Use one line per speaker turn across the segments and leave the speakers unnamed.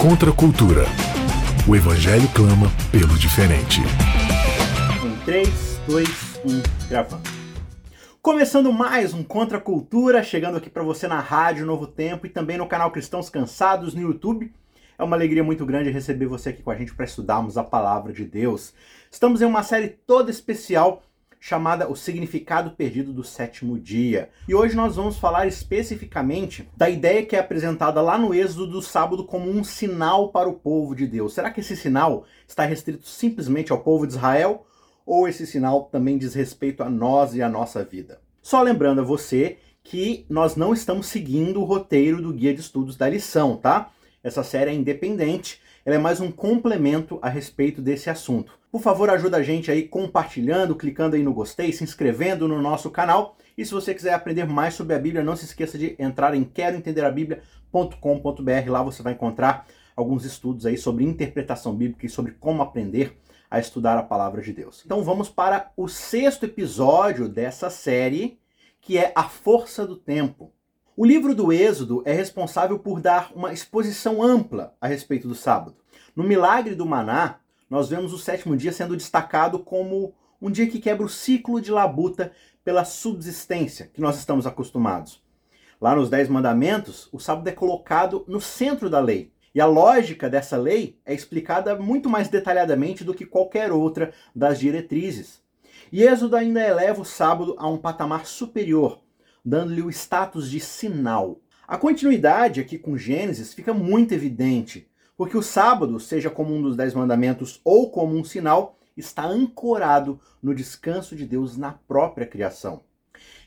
Contra a cultura. O Evangelho clama pelo diferente.
Em 3, 2, 1, gravando. Começando mais um Contra a Cultura, chegando aqui para você na Rádio Novo Tempo e também no canal Cristãos Cansados no YouTube. É uma alegria muito grande receber você aqui com a gente para estudarmos a palavra de Deus. Estamos em uma série toda especial chamada O Significado Perdido do Sétimo Dia. E hoje nós vamos falar especificamente da ideia que é apresentada lá no Êxodo do sábado como um sinal para o povo de Deus. Será que esse sinal está restrito simplesmente ao povo de Israel? Ou esse sinal também diz respeito a nós e a nossa vida? Só lembrando a você que nós não estamos seguindo o roteiro do guia de estudos da lição, tá? Essa série é independente, ela é mais um complemento a respeito desse assunto. Por favor, ajuda a gente aí compartilhando, clicando aí no gostei, se inscrevendo no nosso canal. E se você quiser aprender mais sobre a Bíblia, não se esqueça de entrar em queroentenderabiblia.com.br. Lá você vai encontrar alguns estudos aí sobre interpretação bíblica e sobre como aprender a estudar a palavra de Deus. Então vamos para o sexto episódio dessa série, que é A Força do Tempo. O livro do Êxodo é responsável por dar uma exposição ampla a respeito do sábado. No milagre do maná, nós vemos o sétimo dia sendo destacado como um dia que quebra o ciclo de labuta pela subsistência que nós estamos acostumados. Lá nos Dez Mandamentos, o sábado é colocado no centro da lei. E a lógica dessa lei é explicada muito mais detalhadamente do que qualquer outra das diretrizes. E Êxodo ainda eleva o sábado a um patamar superior, dando-lhe o status de sinal. A continuidade aqui com Gênesis fica muito evidente, porque o sábado, seja como um dos dez mandamentos ou como um sinal, está ancorado no descanso de Deus na própria criação.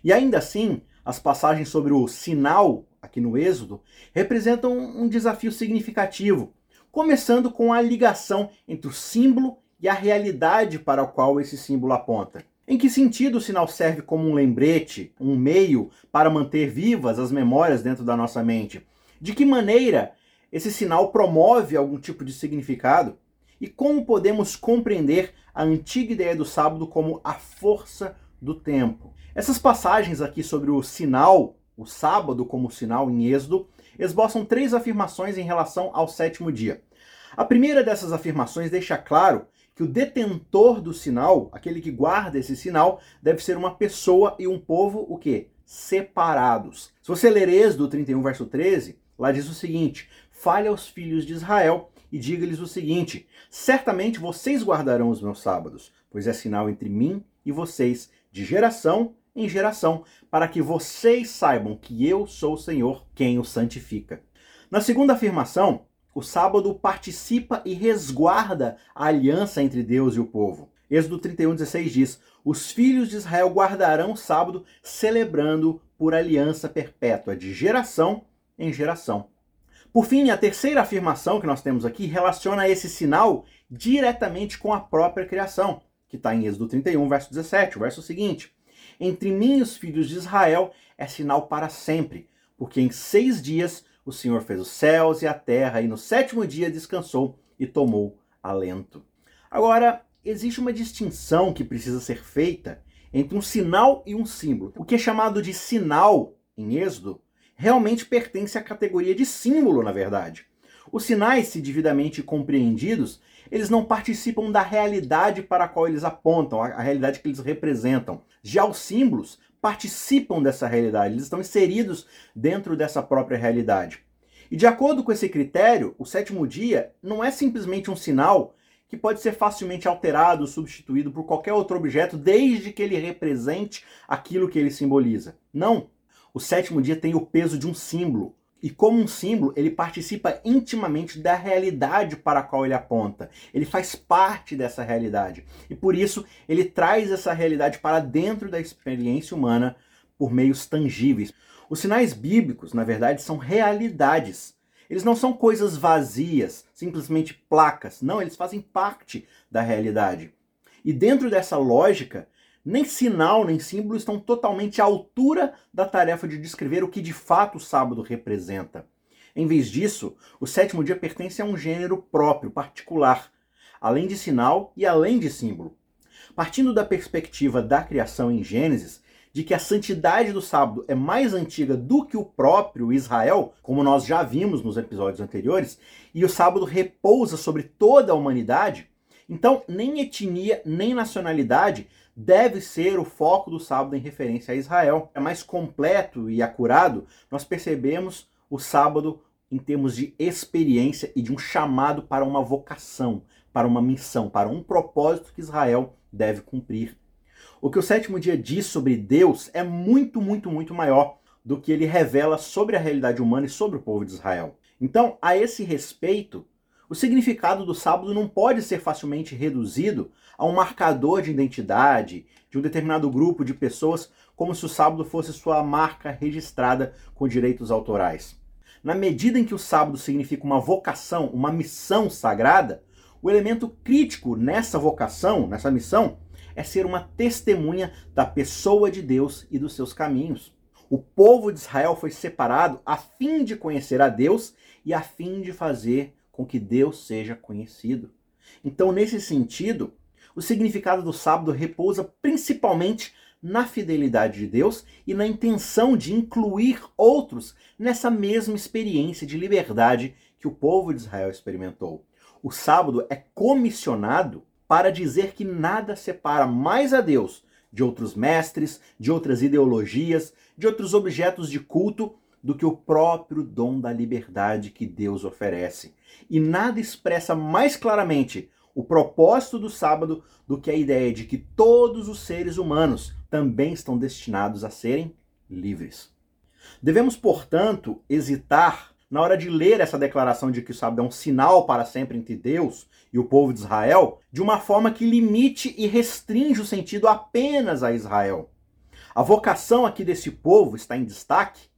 E ainda assim, as passagens sobre o sinal, aqui no Êxodo, representam um desafio significativo, começando com a ligação entre o símbolo e a realidade para a qual esse símbolo aponta. Em que sentido o sinal serve como um lembrete, um meio para manter vivas as memórias dentro da nossa mente? De que maneira esse sinal promove algum tipo de significado? E como podemos compreender a antiga ideia do sábado como a força do tempo? Essas passagens aqui sobre o sinal, o sábado como sinal em Êxodo, esboçam três afirmações em relação ao sétimo dia. A primeira dessas afirmações deixa claro que o detentor do sinal, aquele que guarda esse sinal, deve ser uma pessoa e um povo o quê? Separados. Se você ler Êxodo 31, verso 13, lá diz o seguinte: Fale aos filhos de Israel e diga-lhes o seguinte: Certamente vocês guardarão os meus sábados, pois é sinal entre mim e vocês, de geração em geração, para que vocês saibam que eu sou o Senhor quem o santifica. Na segunda afirmação, o sábado participa e resguarda a aliança entre Deus e o povo. Êxodo 31,16 diz: Os filhos de Israel guardarão o sábado, celebrando por aliança perpétua, de geração em geração. Por fim, a terceira afirmação que nós temos aqui relaciona esse sinal diretamente com a própria criação, que está em Êxodo 31, verso 17, o verso seguinte: Entre mim e os filhos de Israel é sinal para sempre, porque em seis dias o Senhor fez os céus e a terra, e no sétimo dia descansou e tomou alento. Agora, existe uma distinção que precisa ser feita entre um sinal e um símbolo. O que é chamado de sinal em Êxodo realmente pertence à categoria de símbolo, na verdade. Os sinais, se devidamente compreendidos, eles não participam da realidade para a qual eles apontam, a realidade que eles representam. Já os símbolos participam dessa realidade, eles estão inseridos dentro dessa própria realidade. E de acordo com esse critério, o sétimo dia não é simplesmente um sinal que pode ser facilmente alterado, substituído por qualquer outro objeto, desde que ele represente aquilo que ele simboliza. Não. O sétimo dia tem o peso de um símbolo, e como um símbolo, ele participa intimamente da realidade para a qual ele aponta. Ele faz parte dessa realidade. E por isso, ele traz essa realidade para dentro da experiência humana por meios tangíveis. Os sinais bíblicos, na verdade, são realidades. Eles não são coisas vazias, simplesmente placas. Não, eles fazem parte da realidade. E dentro dessa lógica, nem sinal nem símbolo estão totalmente à altura da tarefa de descrever o que de fato o sábado representa. Em vez disso, o sétimo dia pertence a um gênero próprio, particular, além de sinal e além de símbolo. Partindo da perspectiva da criação em Gênesis, de que a santidade do sábado é mais antiga do que o próprio Israel, como nós já vimos nos episódios anteriores, e o sábado repousa sobre toda a humanidade, então nem etnia nem nacionalidade deve ser o foco do sábado em referência a Israel. É mais completo e acurado, nós percebemos o sábado em termos de experiência e de um chamado para uma vocação, para uma missão, para um propósito que Israel deve cumprir. O que o sétimo dia diz sobre Deus é muito, muito, muito maior do que ele revela sobre a realidade humana e sobre o povo de Israel. Então, a esse respeito, o significado do sábado não pode ser facilmente reduzido a um marcador de identidade de um determinado grupo de pessoas, como se o sábado fosse sua marca registrada com direitos autorais. Na medida em que o sábado significa uma vocação, uma missão sagrada, o elemento crítico nessa vocação, nessa missão, é ser uma testemunha da pessoa de Deus e dos seus caminhos. O povo de Israel foi separado a fim de conhecer a Deus e a fim de fazer com que Deus seja conhecido. Então, nesse sentido, o significado do sábado repousa principalmente na fidelidade de Deus e na intenção de incluir outros nessa mesma experiência de liberdade que o povo de Israel experimentou. O sábado é comissionado para dizer que nada separa mais a Deus de outros mestres, de outras ideologias, de outros objetos de culto do que o próprio dom da liberdade que Deus oferece. E nada expressa mais claramente o propósito do sábado do que a ideia de que todos os seres humanos também estão destinados a serem livres. Devemos, portanto, hesitar na hora de ler essa declaração de que o sábado é um sinal para sempre entre Deus e o povo de Israel, de uma forma que limite e restringe o sentido apenas a Israel. A vocação aqui desse povo está em destaque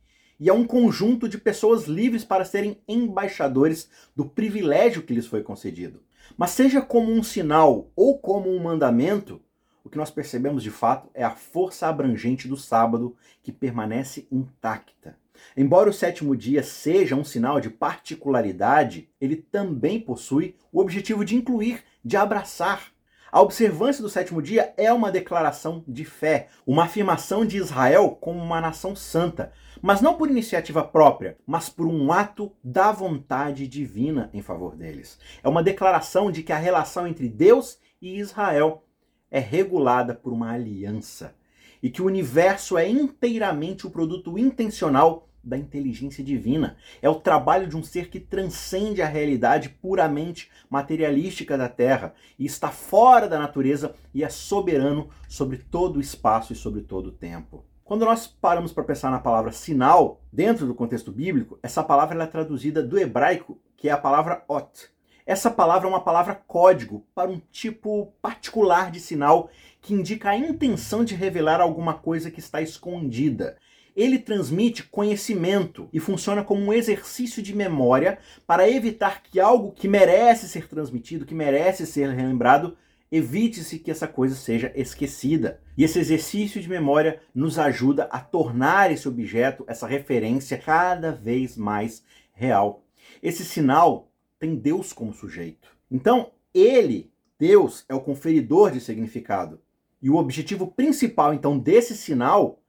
e é um conjunto de pessoas livres para serem embaixadores do privilégio que lhes foi concedido. Mas seja como um sinal ou como um mandamento, o que nós percebemos de fato é a força abrangente do sábado que permanece intacta. Embora o sétimo dia seja um sinal de particularidade, ele também possui o objetivo de incluir, de abraçar. A observância do sétimo dia é uma declaração de fé, uma afirmação de Israel como uma nação santa, mas não por iniciativa própria, mas por um ato da vontade divina em favor deles. É uma declaração de que a relação entre Deus e Israel é regulada por uma aliança e que o universo é inteiramente o produto intencional da inteligência divina. É o trabalho de um ser que transcende a realidade puramente materialística da Terra e está fora da natureza e é soberano sobre todo o espaço e sobre todo o tempo. Quando nós paramos para pensar na palavra sinal, dentro do contexto bíblico, essa palavra é traduzida do hebraico, que é a palavra ot, essa palavra é uma palavra código para um tipo particular de sinal que indica a intenção de revelar alguma coisa que está escondida. Ele transmite conhecimento e funciona como um exercício de memória para evitar que algo que merece ser transmitido, que merece ser relembrado, evite-se que essa coisa seja esquecida. E esse exercício de memória nos ajuda a tornar esse objeto, essa referência, cada vez mais real. Esse sinal tem Deus como sujeito. Então, ele, Deus, é o conferidor de significado. E o objetivo principal, então, desse sinal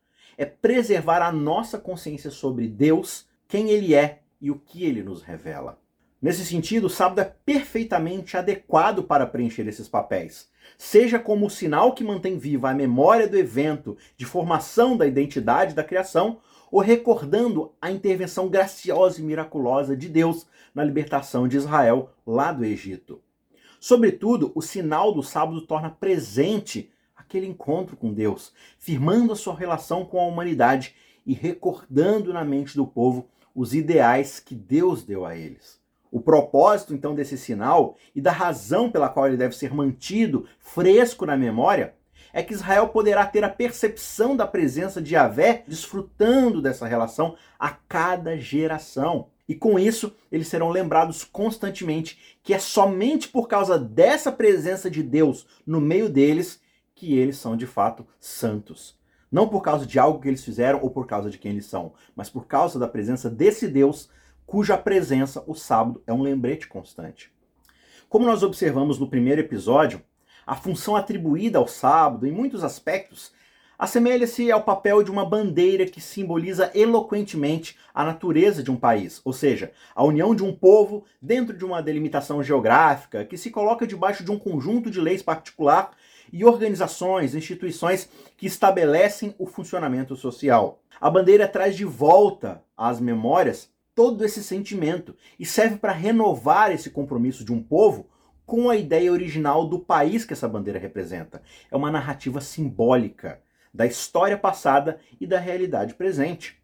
é preservar a nossa consciência sobre Deus, quem ele é e o que ele nos revela. Nesse sentido, o sábado é perfeitamente adequado para preencher esses papéis. Seja como o sinal que mantém viva a memória do evento de formação da identidade da criação, ou recordando a intervenção graciosa e miraculosa de Deus na libertação de Israel lá do Egito. Sobretudo, o sinal do sábado torna presente aquele encontro com Deus, firmando a sua relação com a humanidade e recordando na mente do povo os ideais que Deus deu a eles. O propósito, então, desse sinal e da razão pela qual ele deve ser mantido fresco na memória é que Israel poderá ter a percepção da presença de Yahvé, desfrutando dessa relação a cada geração. E com isso, eles serão lembrados constantemente que é somente por causa dessa presença de Deus no meio deles que eles são de fato santos. Não por causa de algo que eles fizeram ou por causa de quem eles são, mas por causa da presença desse Deus, cuja presença o sábado é um lembrete constante. Como nós observamos no primeiro episódio, a função atribuída ao sábado, em muitos aspectos, assemelha-se ao papel de uma bandeira que simboliza eloquentemente a natureza de um país, ou seja, a união de um povo dentro de uma delimitação geográfica que se coloca debaixo de um conjunto de leis particular e organizações, instituições que estabelecem o funcionamento social. A bandeira traz de volta às memórias todo esse sentimento e serve para renovar esse compromisso de um povo com a ideia original do país que essa bandeira representa. É uma narrativa simbólica da história passada e da realidade presente.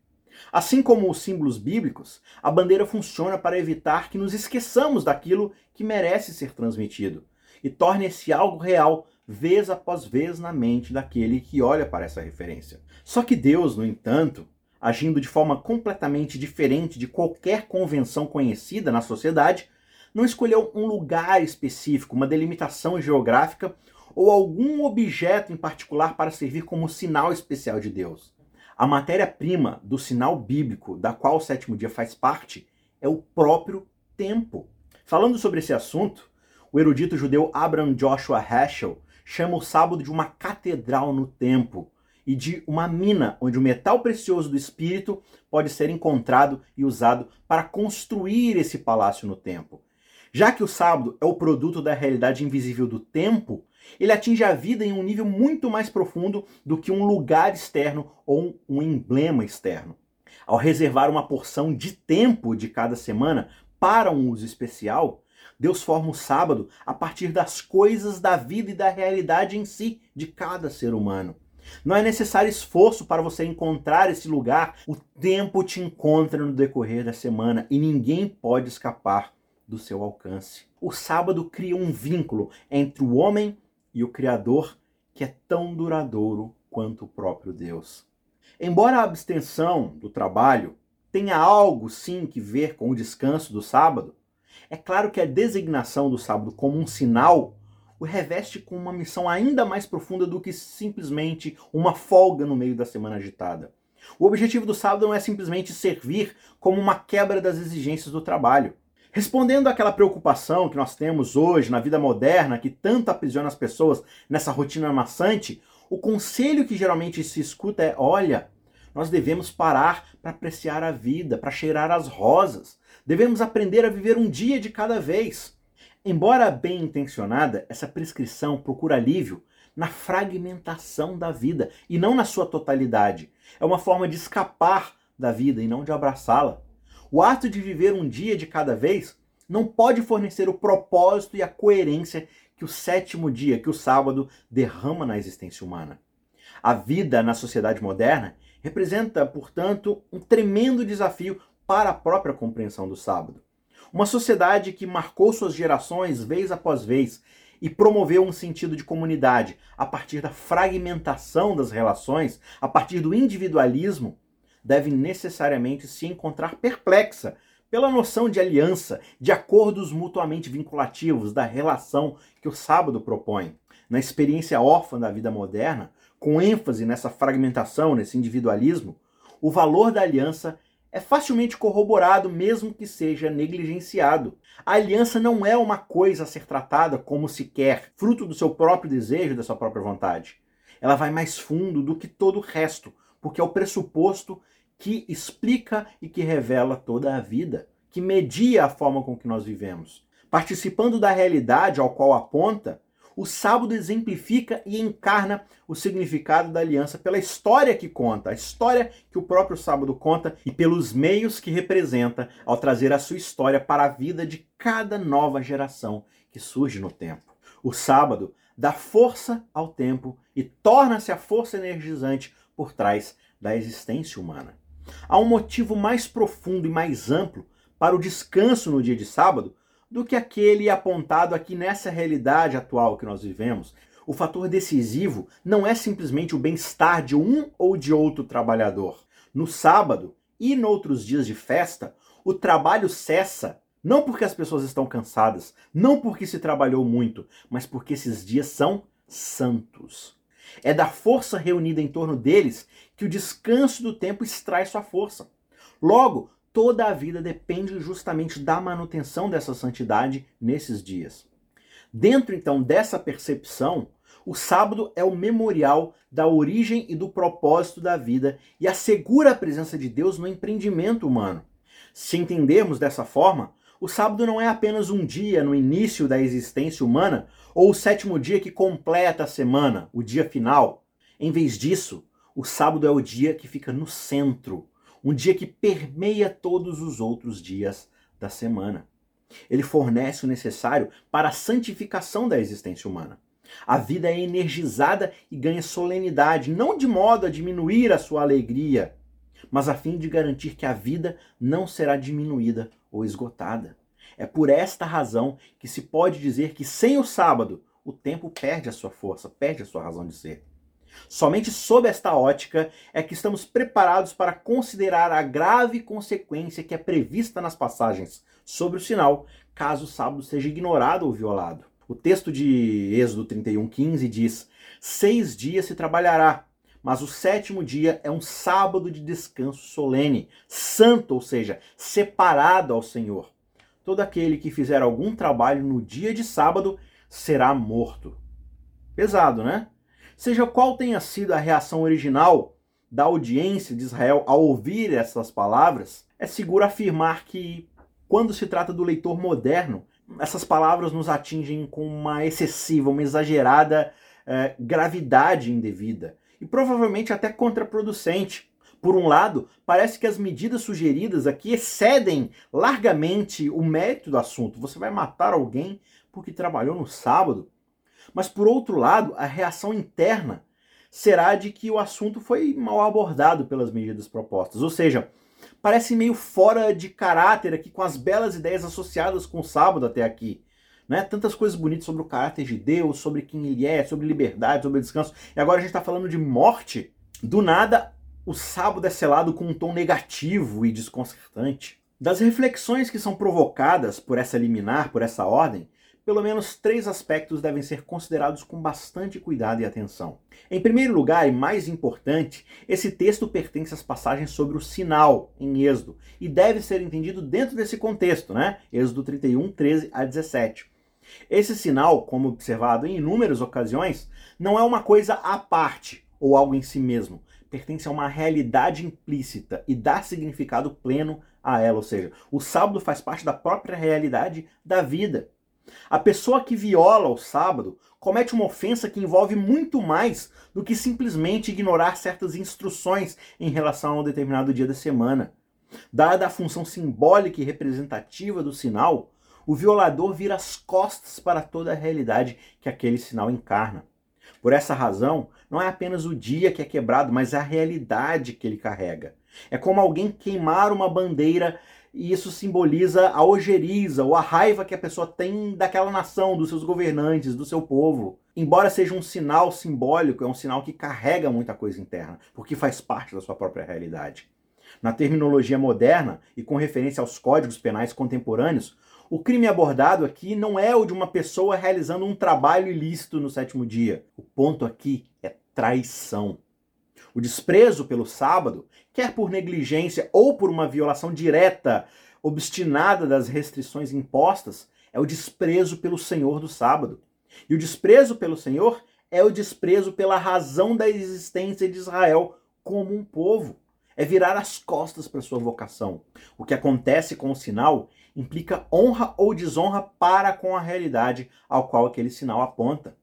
Assim como os símbolos bíblicos, a bandeira funciona para evitar que nos esqueçamos daquilo que merece ser transmitido e torne-se algo real vez após vez na mente daquele que olha para essa referência. Só que Deus, no entanto, agindo de forma completamente diferente de qualquer convenção conhecida na sociedade, não escolheu um lugar específico, uma delimitação geográfica ou algum objeto em particular para servir como sinal especial de Deus. A matéria-prima do sinal bíblico, da qual o sétimo dia faz parte, é o próprio tempo. Falando sobre esse assunto, o erudito judeu Abraham Joshua Heschel chama o sábado de uma catedral no tempo e de uma mina onde o metal precioso do espírito pode ser encontrado e usado para construir esse palácio no tempo. Já que o sábado é o produto da realidade invisível do tempo, ele atinge a vida em um nível muito mais profundo do que um lugar externo ou um emblema externo. Ao reservar uma porção de tempo de cada semana para um uso especial, Deus forma o sábado a partir das coisas da vida e da realidade em si de cada ser humano. Não é necessário esforço para você encontrar esse lugar, o tempo te encontra no decorrer da semana e ninguém pode escapar do seu alcance. O sábado cria um vínculo entre o homem e o Criador que é tão duradouro quanto o próprio Deus. Embora a abstenção do trabalho tenha algo sim que ver com o descanso do sábado, é claro que a designação do sábado como um sinal o reveste com uma missão ainda mais profunda do que simplesmente uma folga no meio da semana agitada. O objetivo do sábado não é simplesmente servir como uma quebra das exigências do trabalho. Respondendo àquela preocupação que nós temos hoje na vida moderna, que tanto aprisiona as pessoas nessa rotina maçante, o conselho que geralmente se escuta é: olha, nós devemos parar para apreciar a vida, para cheirar as rosas. Devemos aprender a viver um dia de cada vez. Embora bem intencionada, essa prescrição procura alívio na fragmentação da vida e não na sua totalidade. É uma forma de escapar da vida e não de abraçá-la. O ato de viver um dia de cada vez não pode fornecer o propósito e a coerência que o sétimo dia, que o sábado, derrama na existência humana. A vida na sociedade moderna representa, portanto, um tremendo desafio para a própria compreensão do sábado. Uma sociedade que marcou suas gerações vez após vez e promoveu um sentido de comunidade a partir da fragmentação das relações, a partir do individualismo, deve necessariamente se encontrar perplexa pela noção de aliança, de acordos mutuamente vinculativos, da relação que o sábado propõe. Na experiência órfã da vida moderna, com ênfase nessa fragmentação, nesse individualismo, o valor da aliança é facilmente corroborado, mesmo que seja negligenciado. A aliança não é uma coisa a ser tratada como se quer, fruto do seu próprio desejo, da sua própria vontade. Ela vai mais fundo do que todo o resto, porque é o pressuposto que explica e que revela toda a vida, que media a forma com que nós vivemos. Participando da realidade ao qual aponta, o sábado exemplifica e encarna o significado da aliança pela história que conta, a história que o próprio sábado conta e pelos meios que representa ao trazer a sua história para a vida de cada nova geração que surge no tempo. O sábado dá força ao tempo e torna-se a força energizante por trás da existência humana. Há um motivo mais profundo e mais amplo para o descanso no dia de sábado do que aquele apontado aqui nessa realidade atual que nós vivemos. O fator decisivo não é simplesmente o bem-estar de um ou de outro trabalhador. No sábado e noutros dias de festa, o trabalho cessa não porque as pessoas estão cansadas, não porque se trabalhou muito, mas porque esses dias são santos. É da força reunida em torno deles que o descanso do tempo extrai sua força. Logo, toda a vida depende justamente da manutenção dessa santidade nesses dias. Dentro então dessa percepção, o sábado é o memorial da origem e do propósito da vida e assegura a presença de Deus no empreendimento humano. Se entendermos dessa forma, o sábado não é apenas um dia no início da existência humana ou o sétimo dia que completa a semana, o dia final. Em vez disso, o sábado é o dia que fica no centro, um dia que permeia todos os outros dias da semana. Ele fornece o necessário para a santificação da existência humana. A vida é energizada e ganha solenidade, não de modo a diminuir a sua alegria, mas a fim de garantir que a vida não será diminuída ou esgotada. É por esta razão que se pode dizer que sem o sábado o tempo perde a sua força, perde a sua razão de ser. Somente sob esta ótica é que estamos preparados para considerar a grave consequência que é prevista nas passagens sobre o sinal, caso o sábado seja ignorado ou violado. O texto de Êxodo 31:15 diz: Seis dias se trabalhará, mas o sétimo dia é um sábado de descanso solene, santo, ou seja, separado ao Senhor. Todo aquele que fizer algum trabalho no dia de sábado será morto. Pesado, né? Seja qual tenha sido a reação original da audiência de Israel ao ouvir essas palavras, é seguro afirmar que, quando se trata do leitor moderno, essas palavras nos atingem com uma excessiva, uma exagerada eh, gravidade indevida e provavelmente até contraproducente. Por um lado, parece que as medidas sugeridas aqui excedem largamente o mérito do assunto. Você vai matar alguém porque trabalhou no sábado. Mas por outro lado, a reação interna será de que o assunto foi mal abordado pelas medidas propostas. Ou seja, parece meio fora de caráter aqui com as belas ideias associadas com o sábado até aqui. Né? Tantas coisas bonitas sobre o caráter de Deus, sobre quem ele é, sobre liberdade, sobre descanso. E agora a gente está falando de morte. Do nada, o sábado é selado com um tom negativo e desconcertante. Das reflexões que são provocadas por essa liminar, por essa ordem, pelo menos três aspectos devem ser considerados com bastante cuidado e atenção. Em primeiro lugar, e mais importante, esse texto pertence às passagens sobre o sinal em Êxodo e deve ser entendido dentro desse contexto, né? Êxodo 31, 13 a 17. Esse sinal, como observado em inúmeras ocasiões, não é uma coisa à parte ou algo em si mesmo. Pertence a uma realidade implícita e dá significado pleno a ela, ou seja, o sábado faz parte da própria realidade da vida. A pessoa que viola o sábado comete uma ofensa que envolve muito mais do que simplesmente ignorar certas instruções em relação a um determinado dia da semana. Dada a função simbólica e representativa do sinal, o violador vira as costas para toda a realidade que aquele sinal encarna. Por essa razão, não é apenas o dia que é quebrado, mas a realidade que ele carrega. É como alguém queimar uma bandeira e isso simboliza a ojeriza ou a raiva que a pessoa tem daquela nação, dos seus governantes, do seu povo. Embora seja um sinal simbólico, é um sinal que carrega muita coisa interna, porque faz parte da sua própria realidade. Na terminologia moderna e com referência aos códigos penais contemporâneos, o crime abordado aqui não é o de uma pessoa realizando um trabalho ilícito no sétimo dia. O ponto aqui é traição. O desprezo pelo sábado, quer por negligência ou por uma violação direta, obstinada das restrições impostas, é o desprezo pelo Senhor do sábado. E o desprezo pelo Senhor é o desprezo pela razão da existência de Israel como um povo. É virar as costas para sua vocação. O que acontece com o sinal implica honra ou desonra para com a realidade ao qual aquele sinal aponta.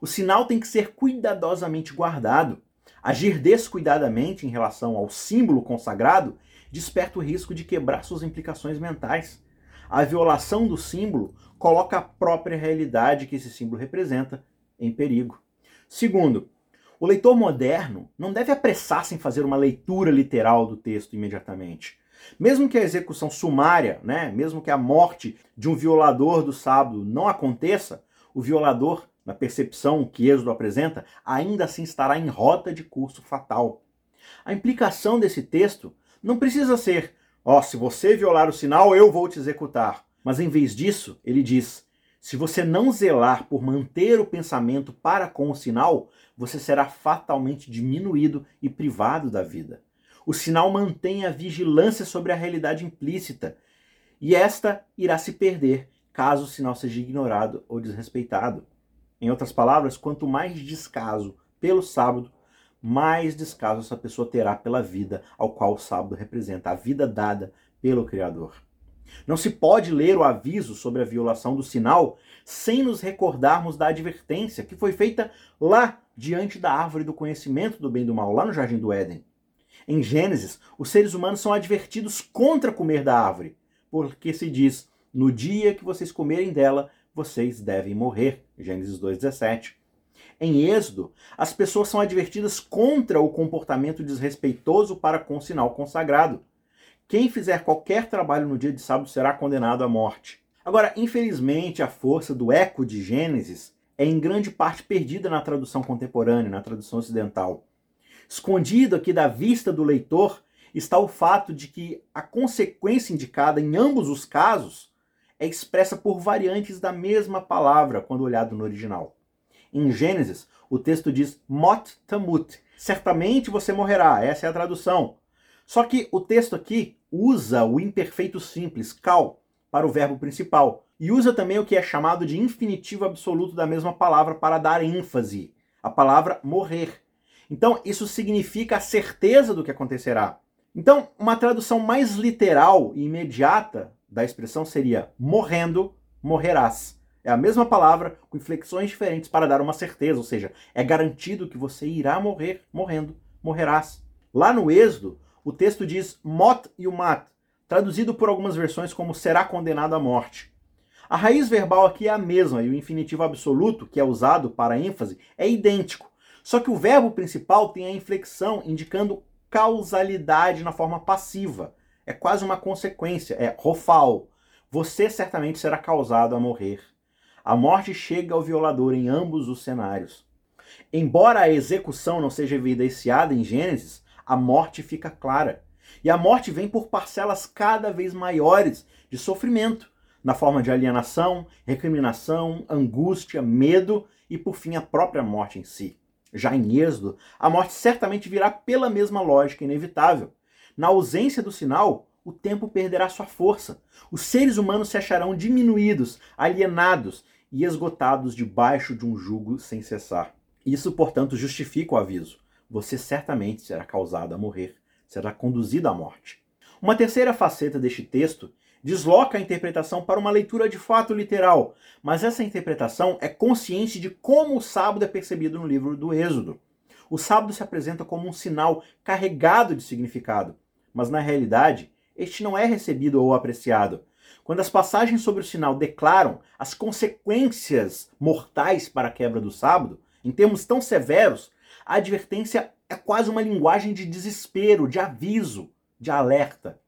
O sinal tem que ser cuidadosamente guardado. Agir descuidadamente em relação ao símbolo consagrado desperta o risco de quebrar suas implicações mentais. A violação do símbolo coloca a própria realidade que esse símbolo representa em perigo. Segundo, o leitor moderno não deve apressar-se em fazer uma leitura literal do texto imediatamente. Mesmo que a execução sumária, né, mesmo que a morte de um violador do sábado não aconteça, o violador na percepção que Êxodo apresenta, ainda assim estará em rota de curso fatal. A implicação desse texto não precisa ser, ó, oh, se você violar o sinal, eu vou te executar. Mas em vez disso, ele diz: se você não zelar por manter o pensamento para com o sinal, você será fatalmente diminuído e privado da vida. O sinal mantém a vigilância sobre a realidade implícita, e esta irá se perder caso o sinal seja ignorado ou desrespeitado. Em outras palavras, quanto mais descaso pelo sábado, mais descaso essa pessoa terá pela vida ao qual o sábado representa, a vida dada pelo Criador. Não se pode ler o aviso sobre a violação do sinal sem nos recordarmos da advertência que foi feita lá diante da árvore do conhecimento do bem e do mal, lá no Jardim do Éden. Em Gênesis, os seres humanos são advertidos contra comer da árvore, porque se diz: no dia que vocês comerem dela, vocês devem morrer. Gênesis 2,17. Em Êxodo, as pessoas são advertidas contra o comportamento desrespeitoso para com o sinal consagrado. Quem fizer qualquer trabalho no dia de sábado será condenado à morte. Agora, infelizmente, a força do eco de Gênesis é em grande parte perdida na tradução contemporânea, na tradução ocidental. Escondido aqui da vista do leitor está o fato de que a consequência indicada em ambos os casos é expressa por variantes da mesma palavra quando olhado no original. Em Gênesis, o texto diz mot tamut, certamente você morrerá, essa é a tradução. Só que o texto aqui usa o imperfeito simples, cal, para o verbo principal. E usa também o que é chamado de infinitivo absoluto da mesma palavra para dar ênfase, a palavra morrer. Então, isso significa a certeza do que acontecerá. Então, uma tradução mais literal e imediata da expressão seria morrendo, morrerás. É a mesma palavra com inflexões diferentes para dar uma certeza, ou seja, é garantido que você irá morrer, morrendo, morrerás. Lá no Êxodo, o texto diz mot e mat, traduzido por algumas versões como será condenado à morte. A raiz verbal aqui é a mesma e o infinitivo absoluto, que é usado para ênfase, é idêntico. Só que o verbo principal tem a inflexão indicando causalidade na forma passiva. É quase uma consequência, é rofal. Você certamente será causado a morrer. A morte chega ao violador em ambos os cenários. Embora a execução não seja evidenciada em Gênesis, a morte fica clara. E a morte vem por parcelas cada vez maiores de sofrimento, na forma de alienação, recriminação, angústia, medo e, por fim, a própria morte em si. Já em Êxodo, a morte certamente virá pela mesma lógica inevitável. Na ausência do sinal, o tempo perderá sua força. Os seres humanos se acharão diminuídos, alienados e esgotados debaixo de um jugo sem cessar. Isso, portanto, justifica o aviso você certamente será causado a morrer, será conduzido à morte. Uma terceira faceta deste texto desloca a interpretação para uma leitura de fato literal, mas essa interpretação é consciente de como o sábado é percebido no livro do Êxodo. O sábado se apresenta como um sinal carregado de significado, mas na realidade, este não é recebido ou apreciado. Quando as passagens sobre o sinal declaram as consequências mortais para a quebra do sábado, em termos tão severos a advertência é quase uma linguagem de desespero, de aviso, de alerta.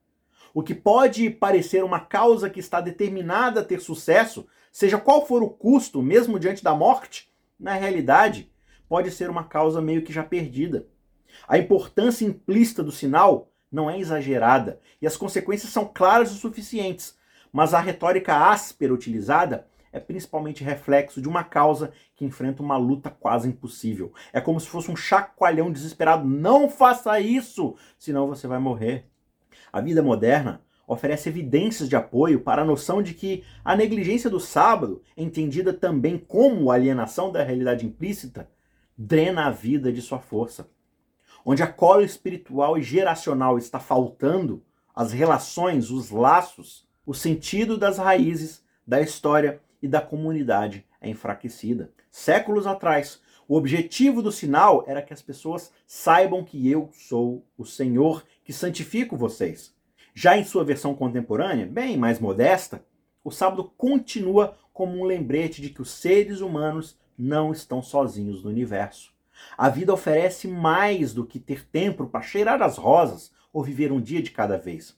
O que pode parecer uma causa que está determinada a ter sucesso, seja qual for o custo, mesmo diante da morte, na realidade, pode ser uma causa meio que já perdida. A importância implícita do sinal não é exagerada e as consequências são claras o suficientes, mas a retórica áspera utilizada é principalmente reflexo de uma causa que enfrenta uma luta quase impossível. É como se fosse um chacoalhão desesperado. Não faça isso, senão você vai morrer. A vida moderna oferece evidências de apoio para a noção de que a negligência do sábado, entendida também como alienação da realidade implícita, drena a vida de sua força. Onde a cola espiritual e geracional está faltando, as relações, os laços, o sentido das raízes da história e da comunidade é enfraquecida. Séculos atrás, o objetivo do sinal era que as pessoas saibam que eu sou o Senhor que santifico vocês. Já em sua versão contemporânea, bem mais modesta, o sábado continua como um lembrete de que os seres humanos não estão sozinhos no universo. A vida oferece mais do que ter tempo para cheirar as rosas ou viver um dia de cada vez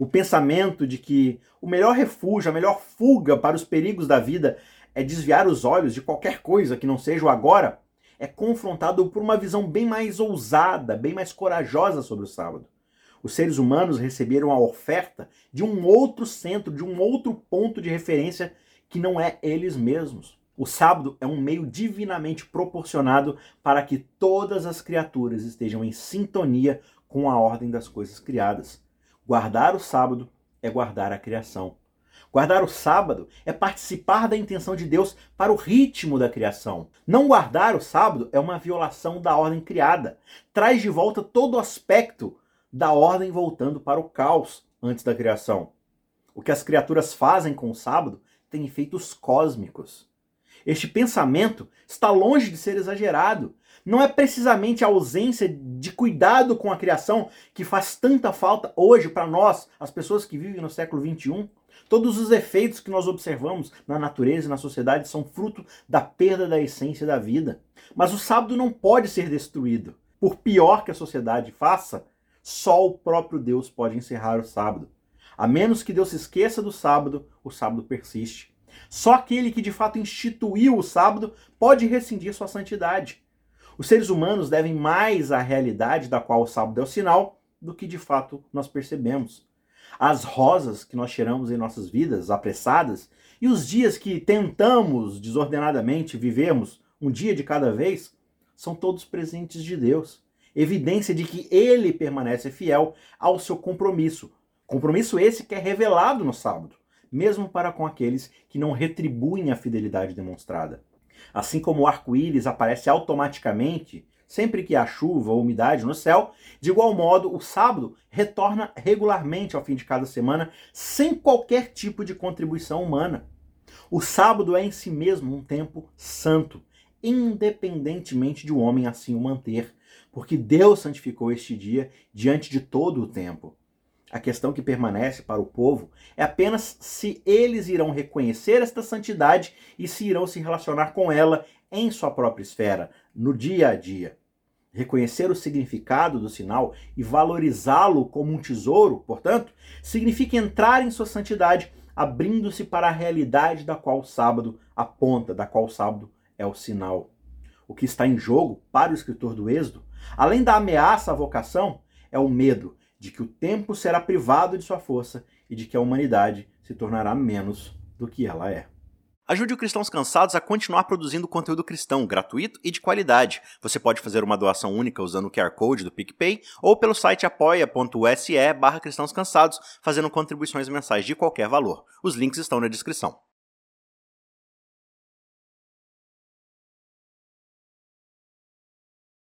o pensamento de que o melhor refúgio, a melhor fuga para os perigos da vida é desviar os olhos de qualquer coisa que não seja o agora, é confrontado por uma visão bem mais ousada, bem mais corajosa sobre o sábado. Os seres humanos receberam a oferta de um outro centro, de um outro ponto de referência que não é eles mesmos. O sábado é um meio divinamente proporcionado para que todas as criaturas estejam em sintonia com a ordem das coisas criadas. Guardar o sábado é guardar a criação. Guardar o sábado é participar da intenção de Deus para o ritmo da criação. Não guardar o sábado é uma violação da ordem criada. Traz de volta todo o aspecto da ordem voltando para o caos antes da criação. O que as criaturas fazem com o sábado tem efeitos cósmicos. Este pensamento está longe de ser exagerado. Não é precisamente a ausência de cuidado com a criação que faz tanta falta hoje para nós, as pessoas que vivem no século XXI. Todos os efeitos que nós observamos na natureza e na sociedade são fruto da perda da essência da vida. Mas o sábado não pode ser destruído. Por pior que a sociedade faça, só o próprio Deus pode encerrar o sábado. A menos que Deus se esqueça do sábado, o sábado persiste. Só aquele que de fato instituiu o sábado pode rescindir sua santidade. Os seres humanos devem mais à realidade da qual o sábado é o sinal do que de fato nós percebemos as rosas que nós cheiramos em nossas vidas apressadas e os dias que tentamos desordenadamente vivermos um dia de cada vez, são todos presentes de Deus. Evidência de que ele permanece fiel ao seu compromisso. Compromisso esse que é revelado no sábado, mesmo para com aqueles que não retribuem a fidelidade demonstrada. Assim como o arco-íris aparece automaticamente sempre que há chuva ou umidade no céu. De igual modo, o sábado retorna regularmente ao fim de cada semana, sem qualquer tipo de contribuição humana. O sábado é em si mesmo um tempo santo, independentemente de o um homem assim o manter, porque Deus santificou este dia diante de todo o tempo. A questão que permanece para o povo é apenas se eles irão reconhecer esta santidade e se irão se relacionar com ela em sua própria esfera, no dia a dia. Reconhecer o significado do sinal e valorizá-lo como um tesouro, portanto, significa entrar em sua santidade, abrindo-se para a realidade da qual o sábado aponta, da qual o sábado é o sinal. O que está em jogo para o escritor do Êxodo, além da ameaça à vocação, é o medo de que o tempo será privado de sua força e de que a humanidade se tornará menos do que ela é. Ajude o Cristãos Cansados a continuar produzindo conteúdo cristão gratuito e de qualidade. Você pode fazer uma doação única usando o QR Code do PicPay ou pelo site apoia.se barra cristãos cansados, fazendo contribuições mensais de qualquer valor. Os links estão na descrição.